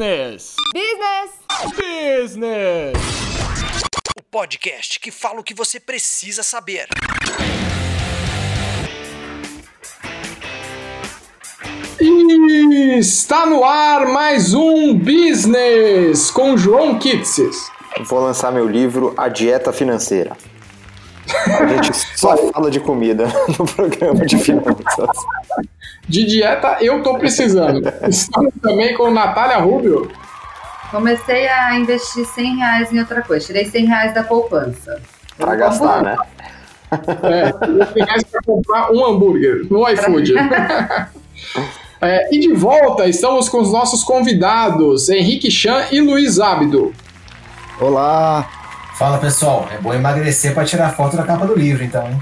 Business! Business! Business! O podcast que fala o que você precisa saber. E está no ar mais um Business com João Kitsis. Vou lançar meu livro A Dieta Financeira. A gente só fala de comida no programa de finanças. De dieta eu tô precisando. Estamos também com Natália Rubio. Comecei a investir 100 reais em outra coisa. Tirei 100 reais da poupança. Pra gastar, né? É, 100 reais para comprar um hambúrguer no iFood. É, e de volta estamos com os nossos convidados, Henrique Chan e Luiz Ábido. Olá! Fala pessoal, é bom emagrecer para tirar foto da capa do livro, então, hein?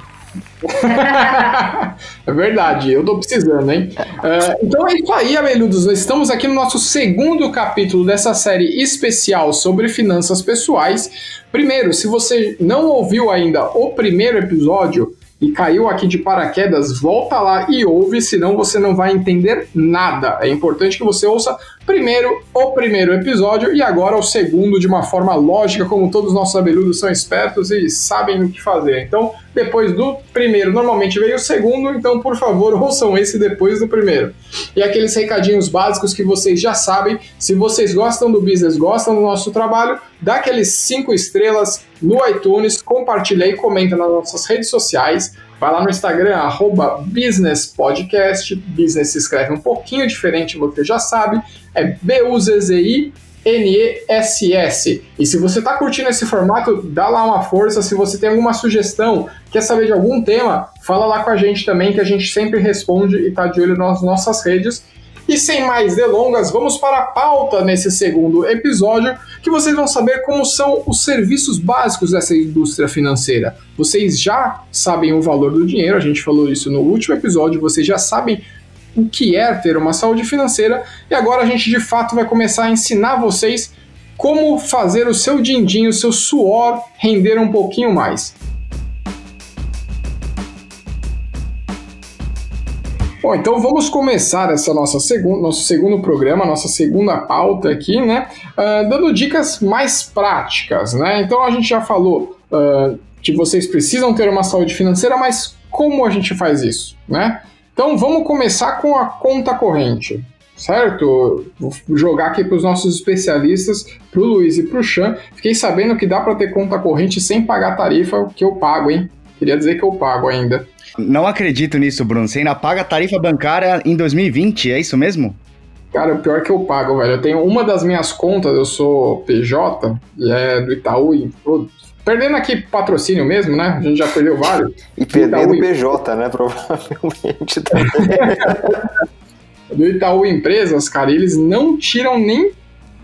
é verdade, eu tô precisando, hein? Uh, então é isso aí, Abeludos. Estamos aqui no nosso segundo capítulo dessa série especial sobre finanças pessoais. Primeiro, se você não ouviu ainda o primeiro episódio, e caiu aqui de paraquedas, volta lá e ouve, senão você não vai entender nada. É importante que você ouça primeiro o primeiro episódio e agora o segundo de uma forma lógica, como todos os nossos abeludos são espertos e sabem o que fazer. Então, depois do primeiro, normalmente veio o segundo, então por favor, ouçam esse depois do primeiro. E aqueles recadinhos básicos que vocês já sabem, se vocês gostam do business, gostam do nosso trabalho, dá aqueles cinco estrelas no iTunes, compartilha e comenta nas nossas redes sociais. Vai lá no Instagram, arroba Business Podcast. Business se escreve um pouquinho diferente, você já sabe. É B-U-Z-Z-I N-E-S-S. E se você está curtindo esse formato, dá lá uma força. Se você tem alguma sugestão, quer saber de algum tema, fala lá com a gente também, que a gente sempre responde e está de olho nas nossas redes. E sem mais delongas, vamos para a pauta nesse segundo episódio, que vocês vão saber como são os serviços básicos dessa indústria financeira. Vocês já sabem o valor do dinheiro, a gente falou isso no último episódio, vocês já sabem o que é ter uma saúde financeira e agora a gente de fato vai começar a ensinar vocês como fazer o seu din-din, o seu suor render um pouquinho mais. Bom, então vamos começar essa nossa segundo, nosso segundo programa, nossa segunda pauta aqui, né? Uh, dando dicas mais práticas, né? Então a gente já falou uh, que vocês precisam ter uma saúde financeira, mas como a gente faz isso, né? Então vamos começar com a conta corrente, certo? Vou jogar aqui para os nossos especialistas, para o Luiz e para o Chan. Fiquei sabendo que dá para ter conta corrente sem pagar tarifa, que eu pago, hein? Queria dizer que eu pago ainda. Não acredito nisso, Bruno. Você ainda paga tarifa bancária em 2020, é isso mesmo? Cara, o pior é que eu pago, velho. Eu tenho uma das minhas contas, eu sou PJ, e é do Itaú. E, perdendo aqui patrocínio mesmo, né? A gente já perdeu vários. E perdendo o PJ, né? Provavelmente também. do Itaú Empresas, cara, eles não tiram nem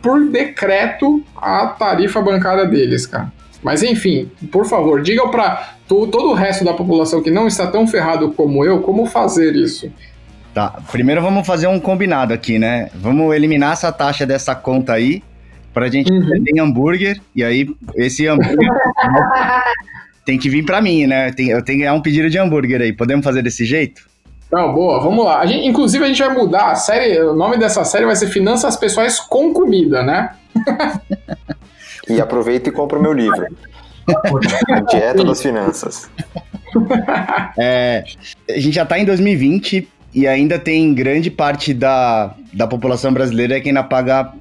por decreto a tarifa bancária deles, cara. Mas enfim, por favor, diga para todo o resto da população que não está tão ferrado como eu como fazer isso. Tá, primeiro vamos fazer um combinado aqui, né? Vamos eliminar essa taxa dessa conta aí pra gente uhum. em hambúrguer e aí esse hambúrguer tem que vir para mim, né? Tem, eu tenho que ganhar um pedido de hambúrguer aí. Podemos fazer desse jeito? Não, boa, vamos lá. A gente, inclusive, a gente vai mudar a série. O nome dessa série vai ser Finanças Pessoais com Comida, né? E aproveita e compra o meu livro. Dieta das Finanças. É, a gente já está em 2020 e ainda tem grande parte da, da população brasileira que ainda paga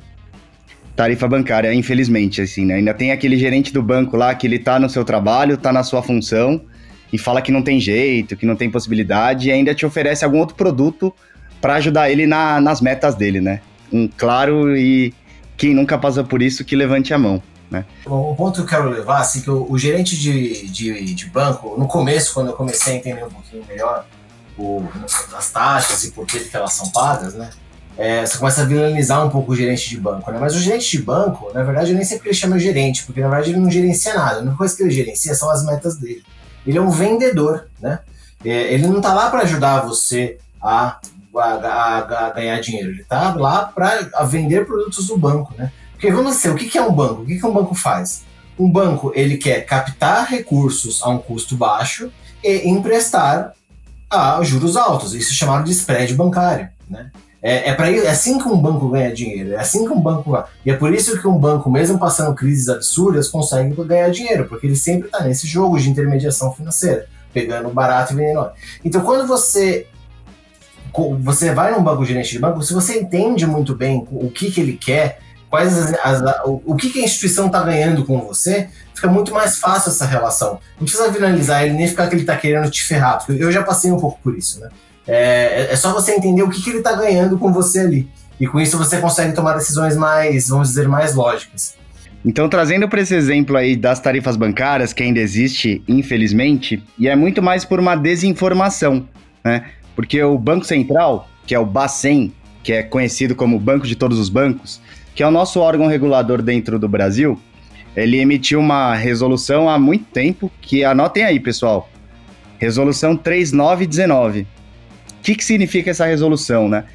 tarifa bancária, infelizmente, assim, né? Ainda tem aquele gerente do banco lá que ele tá no seu trabalho, tá na sua função e fala que não tem jeito, que não tem possibilidade e ainda te oferece algum outro produto para ajudar ele na, nas metas dele, né? Um claro e quem nunca passa por isso que levante a mão. Né? O ponto que eu quero levar, assim, que o, o gerente de, de, de, banco, no começo, quando eu comecei a entender um pouquinho melhor o, as taxas e por que, que elas são pagas, né? É, você começa a vilanizar um pouco o gerente de banco, né? Mas o gerente de banco, na verdade, eu nem sempre ele chama gerente, porque na verdade ele não gerencia nada. A única coisa que ele gerencia são as metas dele. Ele é um vendedor, né? É, ele não está lá para ajudar você a, a, a, ganhar dinheiro, ele está lá para vender produtos do banco, né? Porque vamos dizer, o que é um banco? O que um banco faz? Um banco ele quer captar recursos a um custo baixo e emprestar a juros altos. Isso é chamado de spread bancário. Né? É, é, pra, é assim que um banco ganha dinheiro, é assim que um banco. E é por isso que um banco, mesmo passando crises absurdas, consegue ganhar dinheiro, porque ele sempre está nesse jogo de intermediação financeira, pegando barato e vendendo. Então, quando você você vai num banco gerente de banco, se você entende muito bem o que, que ele quer, quais as, as, o, que, que a instituição está ganhando com você, fica muito mais fácil essa relação. Não precisa finalizar ele nem ficar que ele está querendo te ferrar, porque eu já passei um pouco por isso, né? É, é só você entender o que, que ele está ganhando com você ali. E com isso você consegue tomar decisões mais, vamos dizer, mais lógicas. Então, trazendo para esse exemplo aí das tarifas bancárias, que ainda existe, infelizmente, e é muito mais por uma desinformação, né? Porque o Banco Central, que é o Bacen, que é conhecido como Banco de Todos os Bancos, que é o nosso órgão regulador dentro do Brasil, ele emitiu uma resolução há muito tempo, que anotem aí, pessoal. Resolução 3919. O que, que significa essa resolução, né?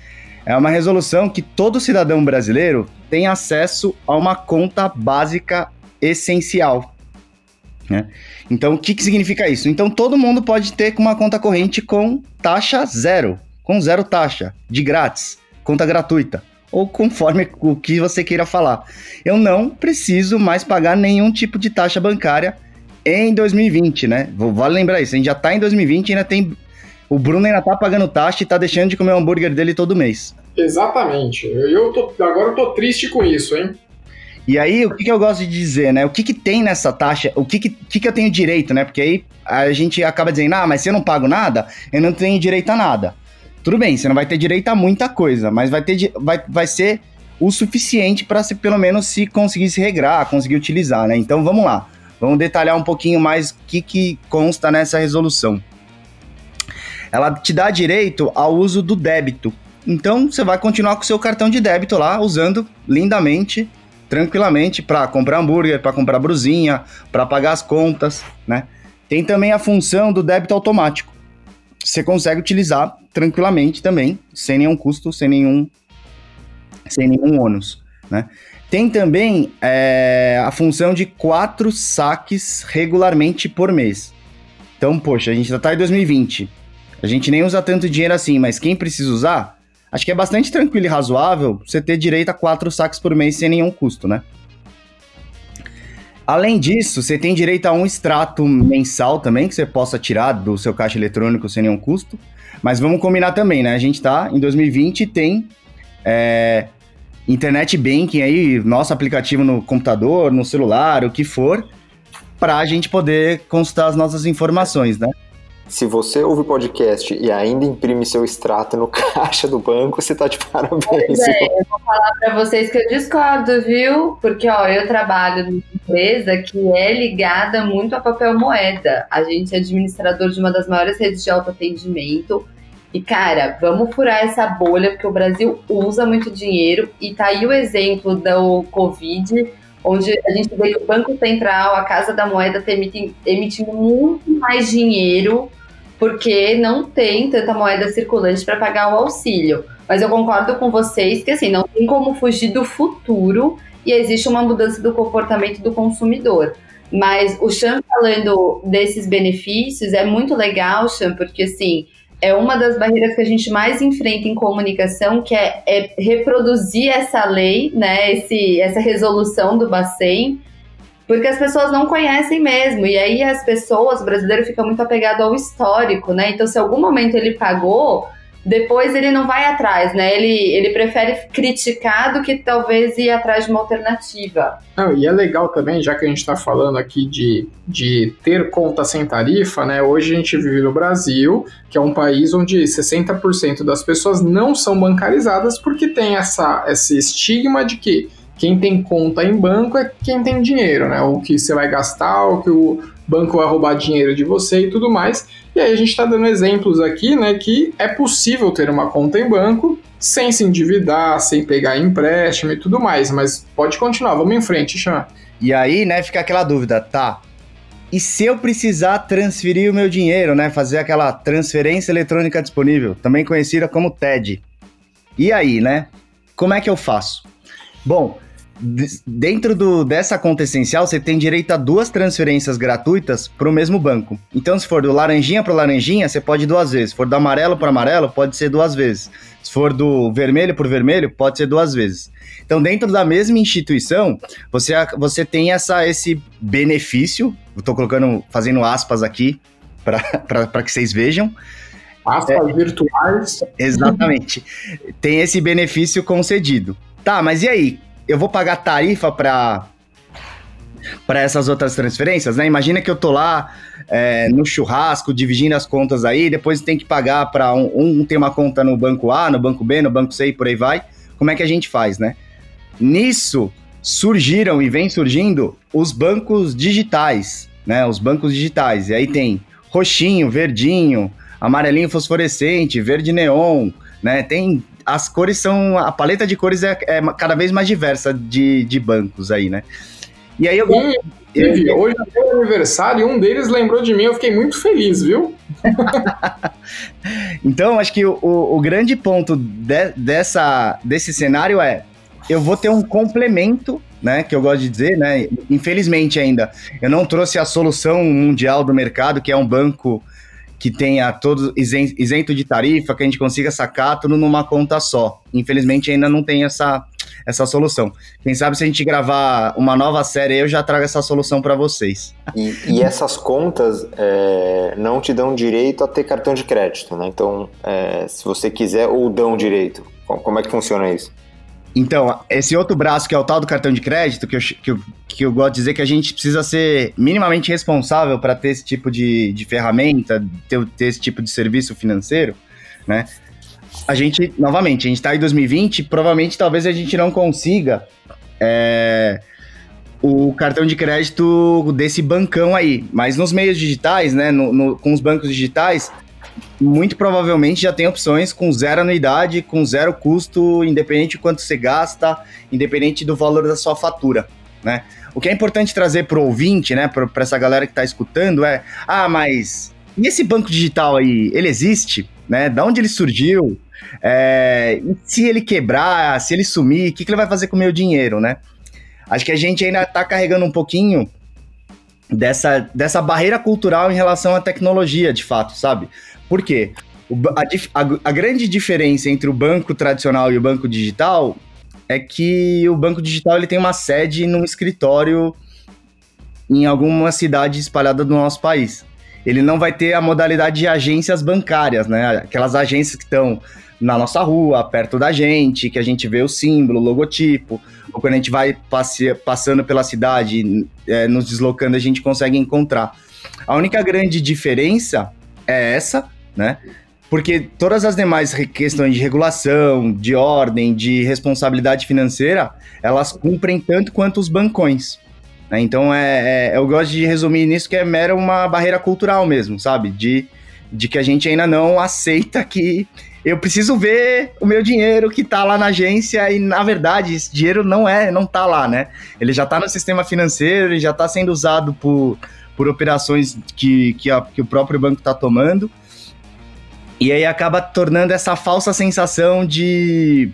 É uma resolução que todo cidadão brasileiro tem acesso a uma conta básica essencial. Né? Então, o que, que significa isso? Então, todo mundo pode ter uma conta corrente com taxa zero, com zero taxa, de grátis, conta gratuita, ou conforme o que você queira falar. Eu não preciso mais pagar nenhum tipo de taxa bancária em 2020, né? Vale lembrar isso, a gente já está em 2020 e ainda tem o Bruno ainda tá pagando taxa e tá deixando de comer o hambúrguer dele todo mês. Exatamente. Eu tô, agora eu tô triste com isso, hein? E aí, o que, que eu gosto de dizer, né? O que, que tem nessa taxa? O que, que, que, que eu tenho direito, né? Porque aí a gente acaba dizendo, ah, mas se eu não pago nada, eu não tenho direito a nada. Tudo bem, você não vai ter direito a muita coisa, mas vai, ter, vai, vai ser o suficiente para se pelo menos se conseguir se regrar, conseguir utilizar, né? Então vamos lá. Vamos detalhar um pouquinho mais o que, que consta nessa resolução ela te dá direito ao uso do débito. Então você vai continuar com o seu cartão de débito lá, usando lindamente, tranquilamente, para comprar hambúrguer, para comprar brusinha, para pagar as contas, né? Tem também a função do débito automático. Você consegue utilizar tranquilamente também, sem nenhum custo, sem nenhum, sem nenhum ônus, né? Tem também é, a função de quatro saques regularmente por mês. Então, poxa, a gente já está em 2020. A gente nem usa tanto dinheiro assim, mas quem precisa usar, acho que é bastante tranquilo e razoável você ter direito a quatro saques por mês sem nenhum custo, né? Além disso, você tem direito a um extrato mensal também, que você possa tirar do seu caixa eletrônico sem nenhum custo. Mas vamos combinar também, né? A gente tá em 2020 e tem é, internet banking aí, nosso aplicativo no computador, no celular, o que for, para a gente poder consultar as nossas informações, né? Se você ouve podcast e ainda imprime seu extrato no caixa do banco, você tá de parabéns. É, eu vou falar para vocês que eu discordo, viu? Porque, ó, eu trabalho numa empresa que é ligada muito a papel moeda. A gente é administrador de uma das maiores redes de autoatendimento. E, cara, vamos furar essa bolha, porque o Brasil usa muito dinheiro. E tá aí o exemplo do Covid, onde a gente vê que o Banco Central, a Casa da Moeda, tá emitindo, emitindo muito mais dinheiro porque não tem tanta moeda circulante para pagar o auxílio. Mas eu concordo com vocês que assim, não tem como fugir do futuro e existe uma mudança do comportamento do consumidor. Mas o Chan falando desses benefícios é muito legal, Chan, porque assim, é uma das barreiras que a gente mais enfrenta em comunicação, que é, é reproduzir essa lei, né, esse, essa resolução do Bacen, porque as pessoas não conhecem mesmo. E aí as pessoas, o brasileiro fica muito apegado ao histórico, né? Então, se algum momento ele pagou, depois ele não vai atrás, né? Ele, ele prefere criticar do que talvez ir atrás de uma alternativa. Não, e é legal também, já que a gente está falando aqui de, de ter conta sem tarifa, né? Hoje a gente vive no Brasil, que é um país onde 60% das pessoas não são bancarizadas porque tem essa, esse estigma de que quem tem conta em banco é quem tem dinheiro, né? O que você vai gastar, o que o banco vai roubar dinheiro de você e tudo mais. E aí a gente está dando exemplos aqui, né, que é possível ter uma conta em banco sem se endividar, sem pegar empréstimo e tudo mais. Mas pode continuar, vamos em frente, Chan. E aí, né, fica aquela dúvida, tá? E se eu precisar transferir o meu dinheiro, né, fazer aquela transferência eletrônica disponível, também conhecida como TED? E aí, né? Como é que eu faço? Bom, dentro do, dessa conta essencial, você tem direito a duas transferências gratuitas para o mesmo banco. Então, se for do laranjinha para laranjinha, você pode duas vezes. Se for do amarelo para amarelo, pode ser duas vezes. Se for do vermelho por vermelho, pode ser duas vezes. Então, dentro da mesma instituição, você, você tem essa, esse benefício. Tô colocando, fazendo aspas aqui para que vocês vejam. Aspas virtuais. Exatamente. Tem esse benefício concedido. Tá, mas e aí? Eu vou pagar tarifa para para essas outras transferências, né? Imagina que eu tô lá é, no churrasco, dividindo as contas aí, depois tem que pagar para um, um uma conta no banco A, no banco B, no banco C e por aí vai. Como é que a gente faz, né? Nisso surgiram e vem surgindo os bancos digitais, né? Os bancos digitais. E aí tem roxinho, verdinho, amarelinho fosforescente, verde neon, né? Tem as cores são a paleta de cores é, é cada vez mais diversa de, de bancos aí, né? E aí eu, Um, teve, hoje é meu aniversário e um deles lembrou de mim, eu fiquei muito feliz, viu? então acho que o, o, o grande ponto de- dessa desse cenário é eu vou ter um complemento, né? Que eu gosto de dizer, né? Infelizmente ainda eu não trouxe a solução mundial do mercado, que é um banco que tenha todos isen- isento de tarifa, que a gente consiga sacar tudo numa conta só. Infelizmente ainda não tem essa, essa solução. Quem sabe se a gente gravar uma nova série, eu já trago essa solução para vocês. E, e essas contas é, não te dão direito a ter cartão de crédito, né? Então, é, se você quiser, ou dão direito. Como é que funciona isso? Então, esse outro braço que é o tal do cartão de crédito, que eu, que eu, que eu gosto de dizer que a gente precisa ser minimamente responsável para ter esse tipo de, de ferramenta, ter, ter esse tipo de serviço financeiro, né? A gente, novamente, a gente está em 2020, provavelmente talvez a gente não consiga é, o cartão de crédito desse bancão aí. Mas nos meios digitais, né, no- no- com os bancos digitais, muito provavelmente já tem opções com zero anuidade, com zero custo, independente de quanto você gasta, independente do valor da sua fatura, né? O que é importante trazer para o ouvinte, né, para essa galera que está escutando é, ah, mas e esse banco digital aí, ele existe, né? Da onde ele surgiu? É, se ele quebrar, se ele sumir, o que, que ele vai fazer com o meu dinheiro, né? Acho que a gente ainda está carregando um pouquinho dessa, dessa barreira cultural em relação à tecnologia, de fato, sabe? Por quê? A, a- a grande diferença entre o banco tradicional e o banco digital é que o banco digital ele tem uma sede num escritório em alguma cidade espalhada do nosso país. Ele não vai ter a modalidade de agências bancárias, né? Aquelas agências que estão na nossa rua, perto da gente, que a gente vê o símbolo, o logotipo, ou quando a gente vai passe- passando pela cidade, é, nos deslocando, a gente consegue encontrar. A única grande diferença é essa, né? Porque todas as demais questões de regulação, de ordem, de responsabilidade financeira, elas cumprem tanto quanto os bancões. né? Então, é, é- eu gosto de resumir nisso que é mera uma barreira cultural mesmo, sabe? De, de que a gente ainda não aceita que eu preciso ver o meu dinheiro que tá lá na agência e, na verdade, esse dinheiro não é, não tá lá, né? Ele já tá no sistema financeiro, ele já tá sendo usado por, por operações que, que, a- que o próprio banco tá tomando. E aí acaba tornando essa falsa sensação de,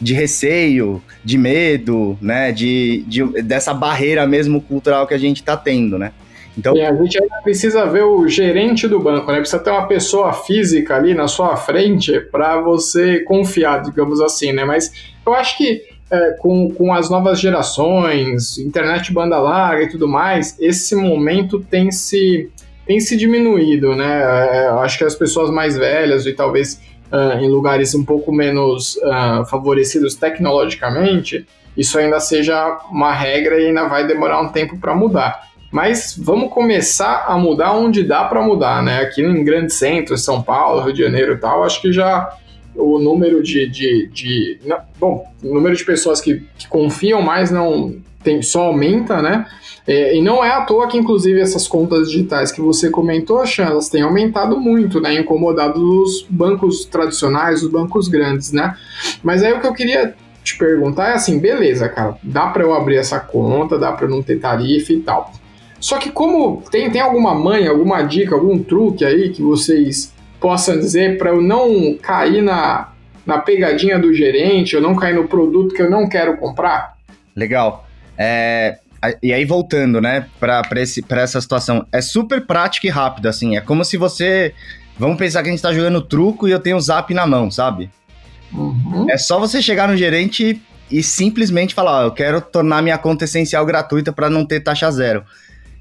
de receio, de medo, né? De, de, dessa barreira mesmo cultural que a gente tá tendo, né? Então, E a gente ainda precisa ver o gerente do banco, né? Precisa ter uma pessoa física ali na sua frente para você confiar, digamos assim, né? Mas eu acho que é, com, com as novas gerações, internet banda larga e tudo mais, esse momento tem se, tem se diminuído, né? É, eu acho que as pessoas mais velhas e talvez ah, em lugares um pouco menos ah, favorecidos tecnologicamente, isso ainda seja uma regra e ainda vai demorar um tempo para mudar. Mas vamos começar a mudar onde dá para mudar, né? Aqui em grandes centros, São Paulo, Rio de Janeiro e tal, acho que já o número de. de, de não, bom, o número de pessoas que, que confiam mais não tem, só aumenta, né? É, e não é à toa que, inclusive, essas contas digitais que você comentou, Chan, elas têm aumentado muito, né? Incomodado os bancos tradicionais, os bancos grandes, né? Mas aí o que eu queria te perguntar é assim, beleza, cara, dá para eu abrir essa conta, dá para não ter tarifa e tal. Só que como tem, tem alguma manha, alguma dica, algum truque aí que vocês possam dizer para eu não cair na, na pegadinha do gerente, eu não cair no produto que eu não quero comprar? Legal. É, e aí, voltando, né, pra essa situação, é super prático e rápido, assim. É como se você. Vamos pensar que a gente tá jogando truco e eu tenho o zap na mão, sabe? Uhum. É só você chegar no gerente e simplesmente falar: Ó, eu quero tornar minha conta essencial gratuita para não ter taxa zero.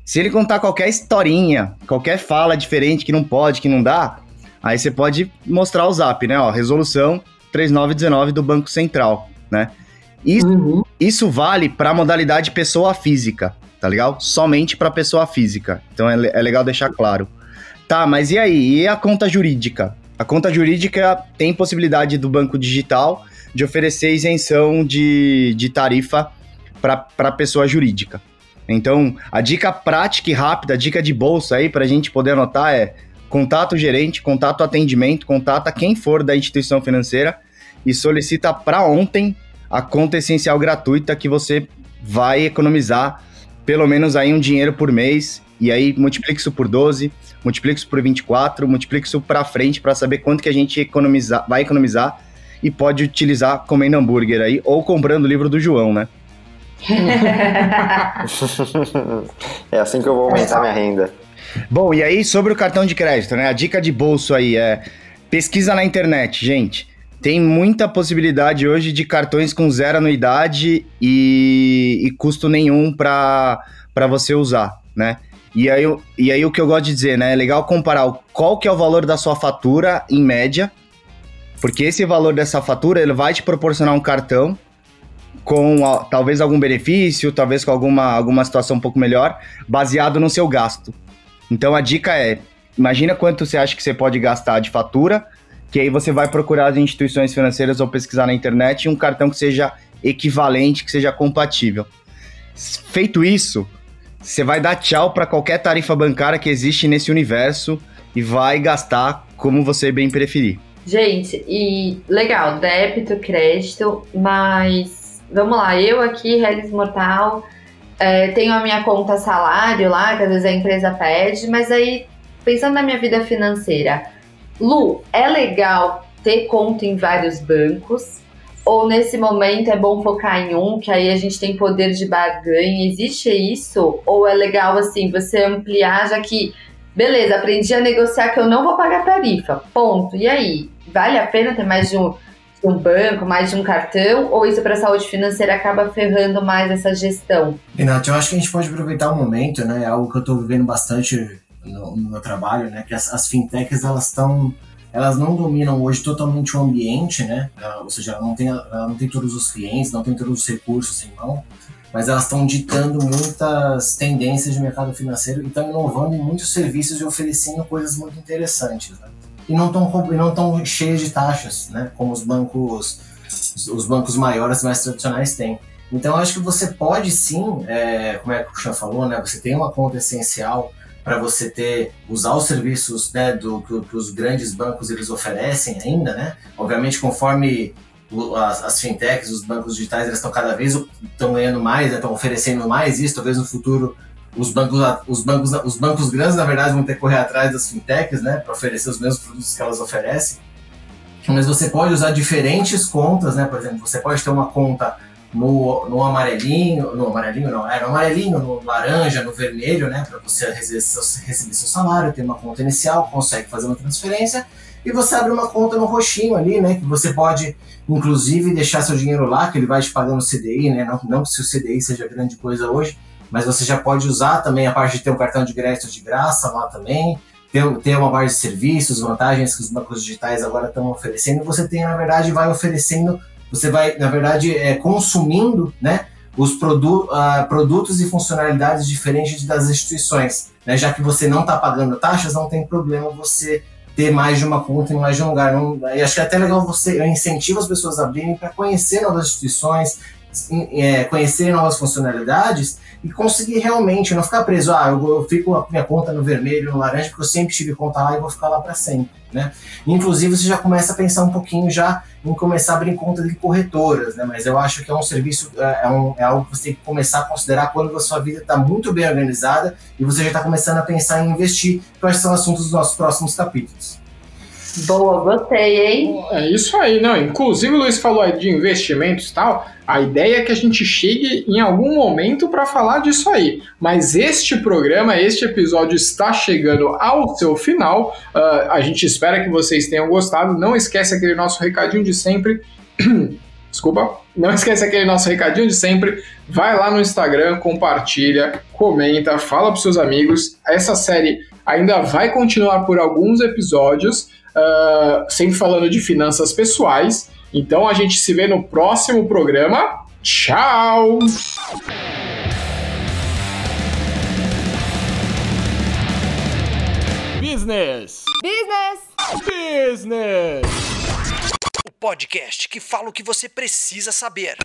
Se ele contar qualquer historinha, qualquer fala diferente que não pode, que não dá, aí você pode mostrar o zap, né? Ó, resolução 3919 do Banco Central, né? Isso, Uhum. isso vale para modalidade pessoa física, tá legal? Somente para pessoa física. Então é, é legal deixar claro. Tá, mas e aí? E a conta jurídica? A conta jurídica tem possibilidade do banco digital de oferecer isenção de, de tarifa para pessoa jurídica. Então, a dica prática e rápida, a dica de bolsa aí para a gente poder anotar é contato o gerente, contato o atendimento, contata quem for da instituição financeira e solicita para ontem a conta essencial gratuita que você vai economizar pelo menos aí um dinheiro por mês e aí multiplica isso por 12, multiplica isso por 24, multiplica isso para frente para saber quanto que a gente economizar, vai economizar e pode utilizar comendo hambúrguer aí ou comprando o livro do João, né? é assim que eu vou aumentar minha renda. Bom, e aí sobre o cartão de crédito, né? A dica de bolso aí é pesquisa na internet, gente. Tem muita possibilidade hoje de cartões com zero anuidade e, e custo nenhum para você usar, né? E aí, e aí o que eu gosto de dizer, né? É legal comparar qual que é o valor da sua fatura em média, porque esse valor dessa fatura ele vai te proporcionar um cartão com ó, talvez algum benefício, talvez com alguma, alguma situação um pouco melhor, baseado no seu gasto. Então a dica é: imagina quanto você acha que você pode gastar de fatura, que aí você vai procurar as instituições financeiras ou pesquisar na internet um cartão que seja equivalente, que seja compatível. Feito isso, você vai dar tchau para qualquer tarifa bancária que existe nesse universo e vai gastar como você bem preferir. Gente, e legal, débito, crédito, mas vamos lá, eu aqui, Relis Mortal, é, tenho a minha conta salário lá, que às vezes a empresa pede, mas aí, pensando na minha vida financeira, Lu, é legal ter conta em vários bancos? Ou nesse momento é bom focar em um, que aí a gente tem poder de barganha? Existe isso? Ou é legal assim você ampliar, já que beleza, aprendi a negociar que eu não vou pagar tarifa. Ponto. E aí? Vale a pena ter mais de um, de um banco, mais de um cartão? Ou isso para a saúde financeira acaba ferrando mais essa gestão? Renato, eu acho que a gente pode aproveitar o momento, né? É algo que eu estou vivendo bastante no, no meu trabalho, né? Que as, as fintechs elas estão, elas não dominam hoje totalmente o ambiente, né? Ou seja, ela não tem, ela não tem todos os clientes, não tem todos os recursos em mão, mas elas estão ditando muitas tendências de mercado financeiro e estão inovando em muitos serviços e oferecendo coisas muito interessantes, né? E não estão não tão cheias de taxas, né? Como os bancos, os- os bancos maiores, mais tradicionais têm. Então, acho que você pode sim, é, como é que o Chan falou, né? Você tem uma conta essencial para você ter usar os serviços né, do que, os grandes bancos eles oferecem ainda, né? Obviamente, conforme as, as fintechs, os bancos digitais, eles estão cada vez estão ganhando mais, estão oferecendo mais isso. Talvez no futuro os bancos, os bancos, os bancos grandes, na verdade, vão ter que correr atrás das fintechs, né? Para oferecer os mesmos produtos que elas oferecem. Mas você pode usar diferentes contas, né? Por exemplo, você pode ter uma conta no, no amarelinho, no amarelinho não, é no amarelinho, no laranja, no vermelho, né? Para você receber seu, receber seu salário, ter uma conta inicial, consegue fazer uma transferência e você abre uma conta no roxinho ali, né? Que você pode, inclusive, deixar seu dinheiro lá, que ele vai te pagando CDI, né? Não, não que se o CDI seja grande coisa hoje, mas você já pode usar também a parte de ter um cartão de crédito de graça lá também, ter, ter uma parte de serviços, vantagens que os bancos digitais agora estão oferecendo. Você tem, na verdade, vai oferecendo, você vai, na verdade, é, consumindo, né? Os produ ah, produtos e funcionalidades diferentes das instituições, né? Já que você não está pagando taxas, não tem problema você ter mais de uma conta em mais de um lugar. Não, e acho que é até legal você, eu incentivo as pessoas a abrirem para conhecer novas instituições, é, conhecer novas funcionalidades e conseguir realmente não ficar preso. Ah, eu, eu fico a minha conta no vermelho, no laranja, porque eu sempre tive conta lá e vou ficar lá para sempre, né? Inclusive você já começa a pensar um pouquinho já em começar a abrir conta de corretoras, né? Mas eu acho que é um serviço, é, é um, é algo que você tem que começar a considerar quando a sua vida está muito bem organizada e você já está começando a pensar em investir, que são assuntos dos nossos próximos capítulos. Boa, gostei, hein? É isso aí, não. Inclusive, o Luiz falou aí de investimentos e tal. A ideia é que a gente chegue em algum momento para falar disso aí. Mas este programa, este episódio está chegando ao seu final. Uh, a gente espera que vocês tenham gostado. Não esquece aquele nosso recadinho de sempre. Desculpa. Não esquece aquele nosso recadinho de sempre. Vai lá no Instagram, compartilha, comenta, fala para seus amigos. Essa série ainda vai continuar por alguns episódios uh, sempre falando de finanças pessoais. Então a gente se vê no próximo programa. Tchau! Business! Business! Business! Podcast que fala o que você precisa saber.